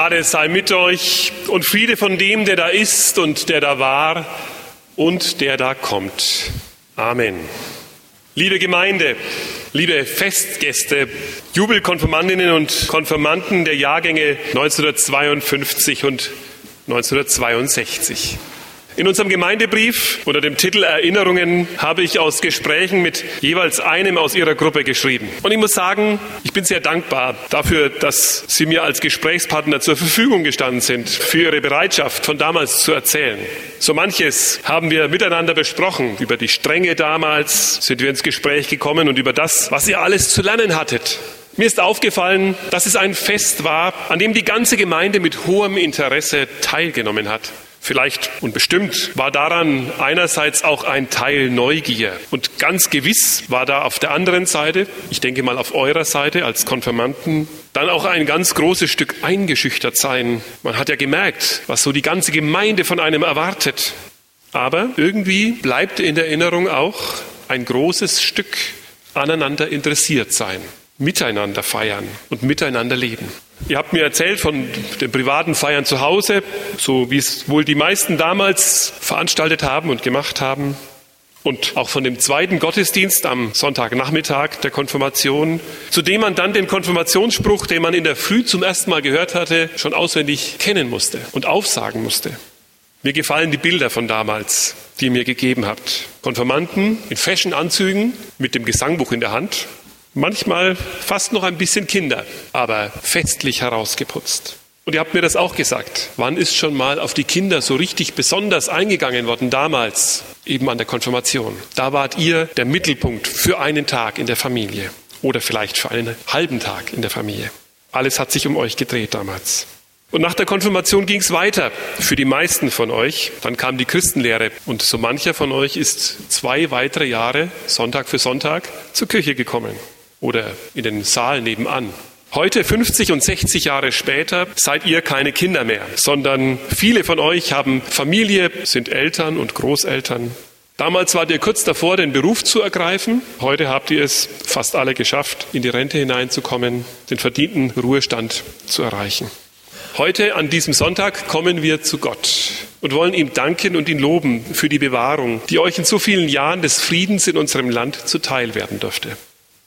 Gnade sei mit euch und Friede von dem, der da ist und der da war und der da kommt. Amen. Liebe Gemeinde, liebe Festgäste, Jubelkonfirmandinnen und Konfirmanden der Jahrgänge 1952 und 1962. In unserem Gemeindebrief unter dem Titel Erinnerungen habe ich aus Gesprächen mit jeweils einem aus Ihrer Gruppe geschrieben. Und ich muss sagen, ich bin sehr dankbar dafür, dass Sie mir als Gesprächspartner zur Verfügung gestanden sind, für Ihre Bereitschaft von damals zu erzählen. So manches haben wir miteinander besprochen. Über die Strenge damals sind wir ins Gespräch gekommen und über das, was ihr alles zu lernen hattet. Mir ist aufgefallen, dass es ein Fest war, an dem die ganze Gemeinde mit hohem Interesse teilgenommen hat. Vielleicht und bestimmt war daran einerseits auch ein Teil Neugier und ganz gewiss war da auf der anderen Seite, ich denke mal auf eurer Seite als Konfirmanden, dann auch ein ganz großes Stück eingeschüchtert sein. Man hat ja gemerkt, was so die ganze Gemeinde von einem erwartet. Aber irgendwie bleibt in der Erinnerung auch ein großes Stück aneinander interessiert sein, miteinander feiern und miteinander leben. Ihr habt mir erzählt von den privaten Feiern zu Hause, so wie es wohl die meisten damals veranstaltet haben und gemacht haben. Und auch von dem zweiten Gottesdienst am Sonntagnachmittag der Konfirmation, zu dem man dann den Konfirmationsspruch, den man in der Früh zum ersten Mal gehört hatte, schon auswendig kennen musste und aufsagen musste. Mir gefallen die Bilder von damals, die ihr mir gegeben habt. Konfirmanden in Fashionanzügen mit dem Gesangbuch in der Hand Manchmal fast noch ein bisschen Kinder, aber festlich herausgeputzt. Und ihr habt mir das auch gesagt. Wann ist schon mal auf die Kinder so richtig besonders eingegangen worden damals? Eben an der Konfirmation. Da wart ihr der Mittelpunkt für einen Tag in der Familie oder vielleicht für einen halben Tag in der Familie. Alles hat sich um euch gedreht damals. Und nach der Konfirmation ging es weiter für die meisten von euch. Dann kam die Christenlehre und so mancher von euch ist zwei weitere Jahre, Sonntag für Sonntag, zur Kirche gekommen oder in den Saal nebenan. Heute, 50 und 60 Jahre später, seid ihr keine Kinder mehr, sondern viele von euch haben Familie, sind Eltern und Großeltern. Damals wart ihr kurz davor, den Beruf zu ergreifen. Heute habt ihr es fast alle geschafft, in die Rente hineinzukommen, den verdienten Ruhestand zu erreichen. Heute, an diesem Sonntag, kommen wir zu Gott und wollen ihm danken und ihn loben für die Bewahrung, die euch in so vielen Jahren des Friedens in unserem Land zuteil werden dürfte.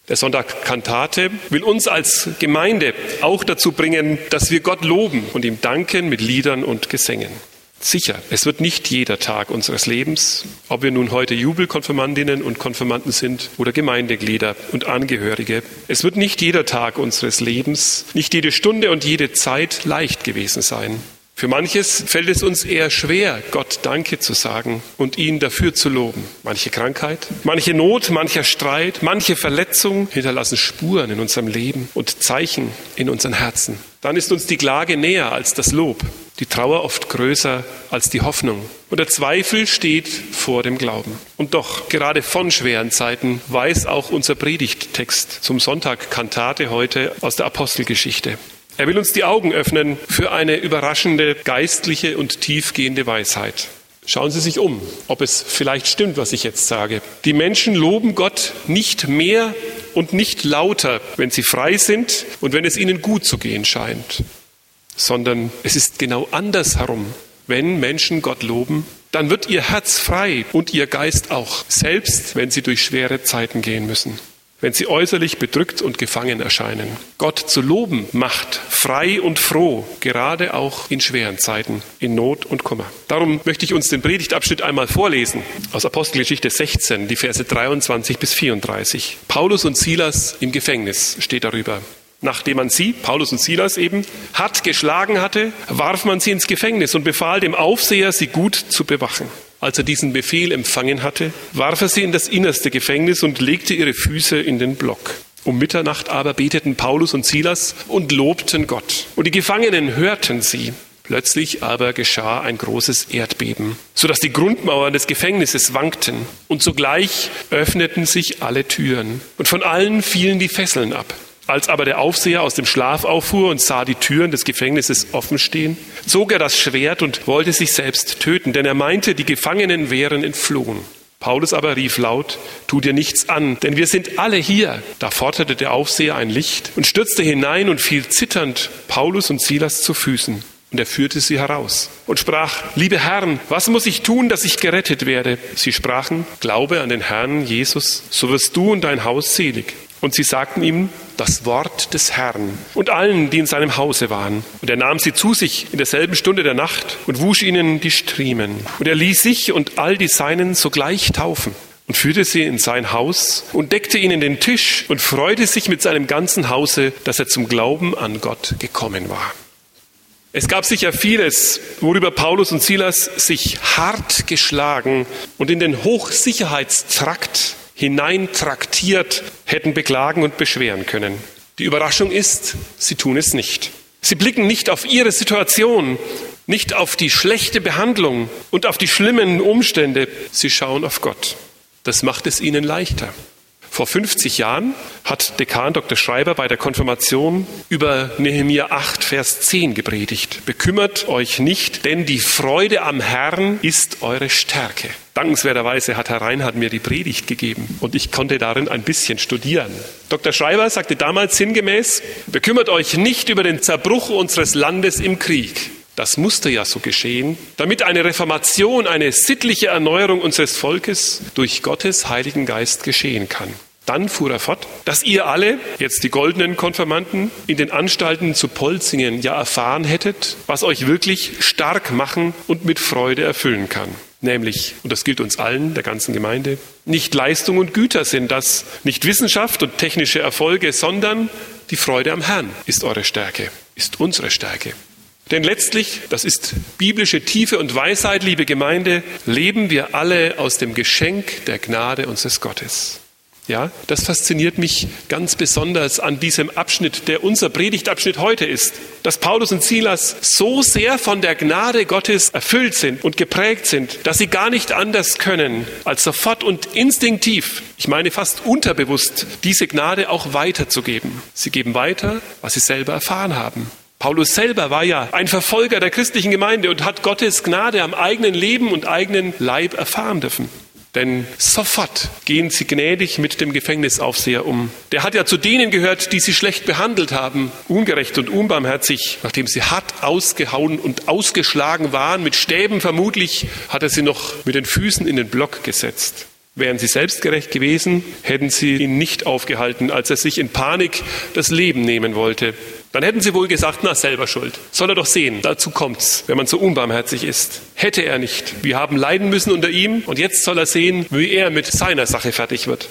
Der Sonntag Kantate will uns als Gemeinde auch dazu bringen, dass wir Gott loben und ihm danken mit Liedern und Gesängen. Sicher, es wird nicht jeder Tag unseres Lebens, ob wir nun heute Jubelkonfirmandinnen und Konfirmanden sind oder Gemeindeglieder und Angehörige, es wird nicht jeder Tag unseres Lebens, nicht jede Stunde und jede Zeit leicht gewesen sein. Für manches fällt es uns eher schwer, Gott Danke zu sagen und ihn dafür zu loben. Manche Krankheit, manche Not, mancher Streit, manche Verletzung hinterlassen Spuren in unserem Leben und Zeichen in unseren Herzen. Dann ist uns die Klage näher als das Lob, die Trauer oft größer als die Hoffnung. Und der Zweifel steht vor dem Glauben. Und doch, gerade von schweren Zeiten weiß auch unser Predigttext zum Sonntag Kantate heute aus der Apostelgeschichte. Er will uns die Augen öffnen für eine überraschende geistliche und tiefgehende Weisheit. Schauen Sie sich um, ob es vielleicht stimmt, was ich jetzt sage. Die Menschen loben Gott nicht mehr und nicht lauter, wenn sie frei sind und wenn es ihnen gut zu gehen scheint, sondern es ist genau andersherum. Wenn Menschen Gott loben, dann wird ihr Herz frei und ihr Geist auch, selbst wenn sie durch schwere Zeiten gehen müssen wenn sie äußerlich bedrückt und gefangen erscheinen. Gott zu loben macht frei und froh, gerade auch in schweren Zeiten, in Not und Kummer. Darum möchte ich uns den Predigtabschnitt einmal vorlesen aus Apostelgeschichte 16, die Verse 23 bis 34. Paulus und Silas im Gefängnis steht darüber. Nachdem man sie, Paulus und Silas eben, hart geschlagen hatte, warf man sie ins Gefängnis und befahl dem Aufseher, sie gut zu bewachen. Als er diesen Befehl empfangen hatte, warf er sie in das innerste Gefängnis und legte ihre Füße in den Block. Um Mitternacht aber beteten Paulus und Silas und lobten Gott. Und die Gefangenen hörten sie. Plötzlich aber geschah ein großes Erdbeben, sodass die Grundmauern des Gefängnisses wankten. Und sogleich öffneten sich alle Türen. Und von allen fielen die Fesseln ab. Als aber der Aufseher aus dem Schlaf auffuhr und sah die Türen des Gefängnisses offen stehen, zog er das Schwert und wollte sich selbst töten, denn er meinte, die Gefangenen wären entflohen. Paulus aber rief laut, tu dir nichts an, denn wir sind alle hier. Da forderte der Aufseher ein Licht und stürzte hinein und fiel zitternd Paulus und Silas zu Füßen. Und er führte sie heraus und sprach, liebe Herren, was muss ich tun, dass ich gerettet werde? Sie sprachen, glaube an den Herrn Jesus, so wirst du und dein Haus selig. Und sie sagten ihm das Wort des Herrn und allen, die in seinem Hause waren. Und er nahm sie zu sich in derselben Stunde der Nacht und wusch ihnen die Striemen. Und er ließ sich und all die Seinen sogleich taufen und führte sie in sein Haus und deckte ihnen den Tisch und freute sich mit seinem ganzen Hause, dass er zum Glauben an Gott gekommen war. Es gab sicher vieles, worüber Paulus und Silas sich hart geschlagen und in den Hochsicherheitstrakt hineintraktiert hätten beklagen und beschweren können. Die Überraschung ist, sie tun es nicht. Sie blicken nicht auf ihre Situation, nicht auf die schlechte Behandlung und auf die schlimmen Umstände. Sie schauen auf Gott. Das macht es ihnen leichter. Vor 50 Jahren hat Dekan Dr. Schreiber bei der Konfirmation über Nehemiah 8, Vers 10 gepredigt. Bekümmert euch nicht, denn die Freude am Herrn ist eure Stärke. Dankenswerterweise hat Herr Reinhardt mir die Predigt gegeben und ich konnte darin ein bisschen studieren. Dr. Schreiber sagte damals sinngemäß, bekümmert euch nicht über den Zerbruch unseres Landes im Krieg. Das musste ja so geschehen, damit eine Reformation, eine sittliche Erneuerung unseres Volkes durch Gottes Heiligen Geist geschehen kann. Dann fuhr er fort, dass ihr alle, jetzt die goldenen Konfirmanden, in den Anstalten zu Polzingen ja erfahren hättet, was euch wirklich stark machen und mit Freude erfüllen kann. Nämlich, und das gilt uns allen, der ganzen Gemeinde, nicht Leistung und Güter sind das, nicht Wissenschaft und technische Erfolge, sondern die Freude am Herrn ist eure Stärke, ist unsere Stärke. Denn letztlich, das ist biblische Tiefe und Weisheit, liebe Gemeinde, leben wir alle aus dem Geschenk der Gnade unseres Gottes. Ja, das fasziniert mich ganz besonders an diesem Abschnitt, der unser Predigtabschnitt heute ist, dass Paulus und Silas so sehr von der Gnade Gottes erfüllt sind und geprägt sind, dass sie gar nicht anders können, als sofort und instinktiv, ich meine fast unterbewusst, diese Gnade auch weiterzugeben. Sie geben weiter, was sie selber erfahren haben. Paulus selber war ja ein Verfolger der christlichen Gemeinde und hat Gottes Gnade am eigenen Leben und eigenen Leib erfahren dürfen. Denn sofort gehen sie gnädig mit dem Gefängnisaufseher um. Der hat ja zu denen gehört, die sie schlecht behandelt haben, ungerecht und unbarmherzig. Nachdem sie hart ausgehauen und ausgeschlagen waren, mit Stäben vermutlich, hat er sie noch mit den Füßen in den Block gesetzt. Wären sie selbstgerecht gewesen, hätten sie ihn nicht aufgehalten, als er sich in Panik das Leben nehmen wollte. Dann hätten sie wohl gesagt, na selber schuld. Soll er doch sehen, dazu kommt's, wenn man so unbarmherzig ist. Hätte er nicht. Wir haben leiden müssen unter ihm und jetzt soll er sehen, wie er mit seiner Sache fertig wird.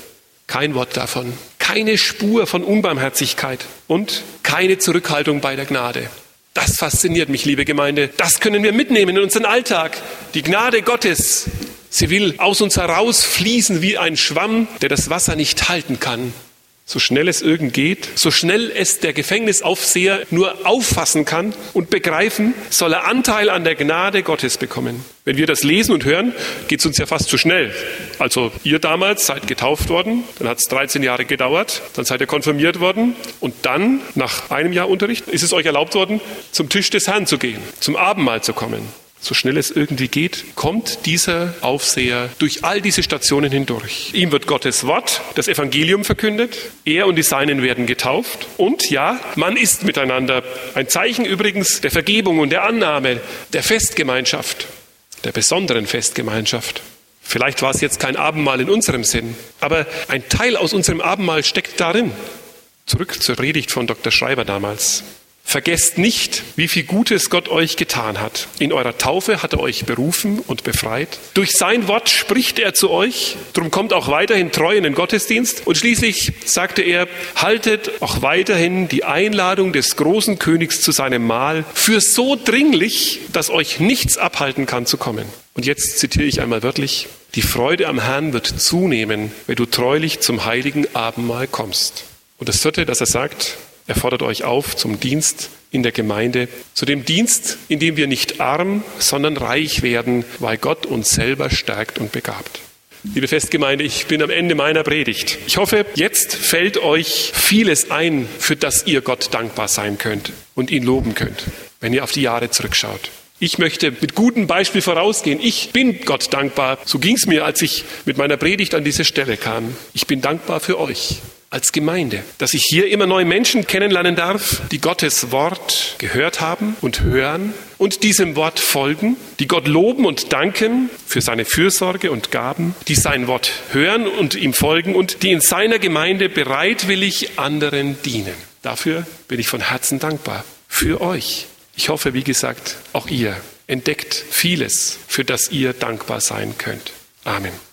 Kein Wort davon. Keine Spur von Unbarmherzigkeit und keine Zurückhaltung bei der Gnade. Das fasziniert mich, liebe Gemeinde. Das können wir mitnehmen in unseren Alltag. Die Gnade Gottes Sie will aus uns herausfließen wie ein Schwamm, der das Wasser nicht halten kann. So schnell es irgend geht, so schnell es der Gefängnisaufseher nur auffassen kann und begreifen, soll er Anteil an der Gnade Gottes bekommen. Wenn wir das lesen und hören, geht es uns ja fast zu schnell. Also ihr damals seid getauft worden, dann hat es 13 Jahre gedauert, dann seid ihr konfirmiert worden und dann, nach einem Jahr Unterricht, ist es euch erlaubt worden, zum Tisch des Herrn zu gehen, zum Abendmahl zu kommen so schnell es irgendwie geht, kommt dieser Aufseher durch all diese Stationen hindurch. Ihm wird Gottes Wort, das Evangelium verkündet, er und die Seinen werden getauft und ja, man ist miteinander. Ein Zeichen übrigens der Vergebung und der Annahme, der Festgemeinschaft, der besonderen Festgemeinschaft. Vielleicht war es jetzt kein Abendmahl in unserem Sinn, aber ein Teil aus unserem Abendmahl steckt darin. Zurück zur Predigt von Dr. Schreiber damals. Vergesst nicht, wie viel Gutes Gott euch getan hat. In eurer Taufe hat er euch berufen und befreit. Durch sein Wort spricht er zu euch. Drum kommt auch weiterhin treu in den Gottesdienst. Und schließlich sagte er, haltet auch weiterhin die Einladung des großen Königs zu seinem Mahl für so dringlich, dass euch nichts abhalten kann zu kommen. Und jetzt zitiere ich einmal wörtlich, die Freude am Herrn wird zunehmen, wenn du treulich zum heiligen Abendmahl kommst. Und das vierte, dass er sagt, er fordert euch auf zum Dienst in der Gemeinde, zu dem Dienst, in dem wir nicht arm, sondern reich werden, weil Gott uns selber stärkt und begabt. Liebe Festgemeinde, ich bin am Ende meiner Predigt. Ich hoffe, jetzt fällt euch vieles ein, für das ihr Gott dankbar sein könnt und ihn loben könnt, wenn ihr auf die Jahre zurückschaut. Ich möchte mit gutem Beispiel vorausgehen. Ich bin Gott dankbar. So ging es mir, als ich mit meiner Predigt an diese Stelle kam. Ich bin dankbar für euch als Gemeinde, dass ich hier immer neue Menschen kennenlernen darf, die Gottes Wort gehört haben und hören und diesem Wort folgen, die Gott loben und danken für seine Fürsorge und Gaben, die sein Wort hören und ihm folgen und die in seiner Gemeinde bereitwillig anderen dienen. Dafür bin ich von Herzen dankbar. Für euch. Ich hoffe, wie gesagt, auch ihr entdeckt vieles, für das ihr dankbar sein könnt. Amen.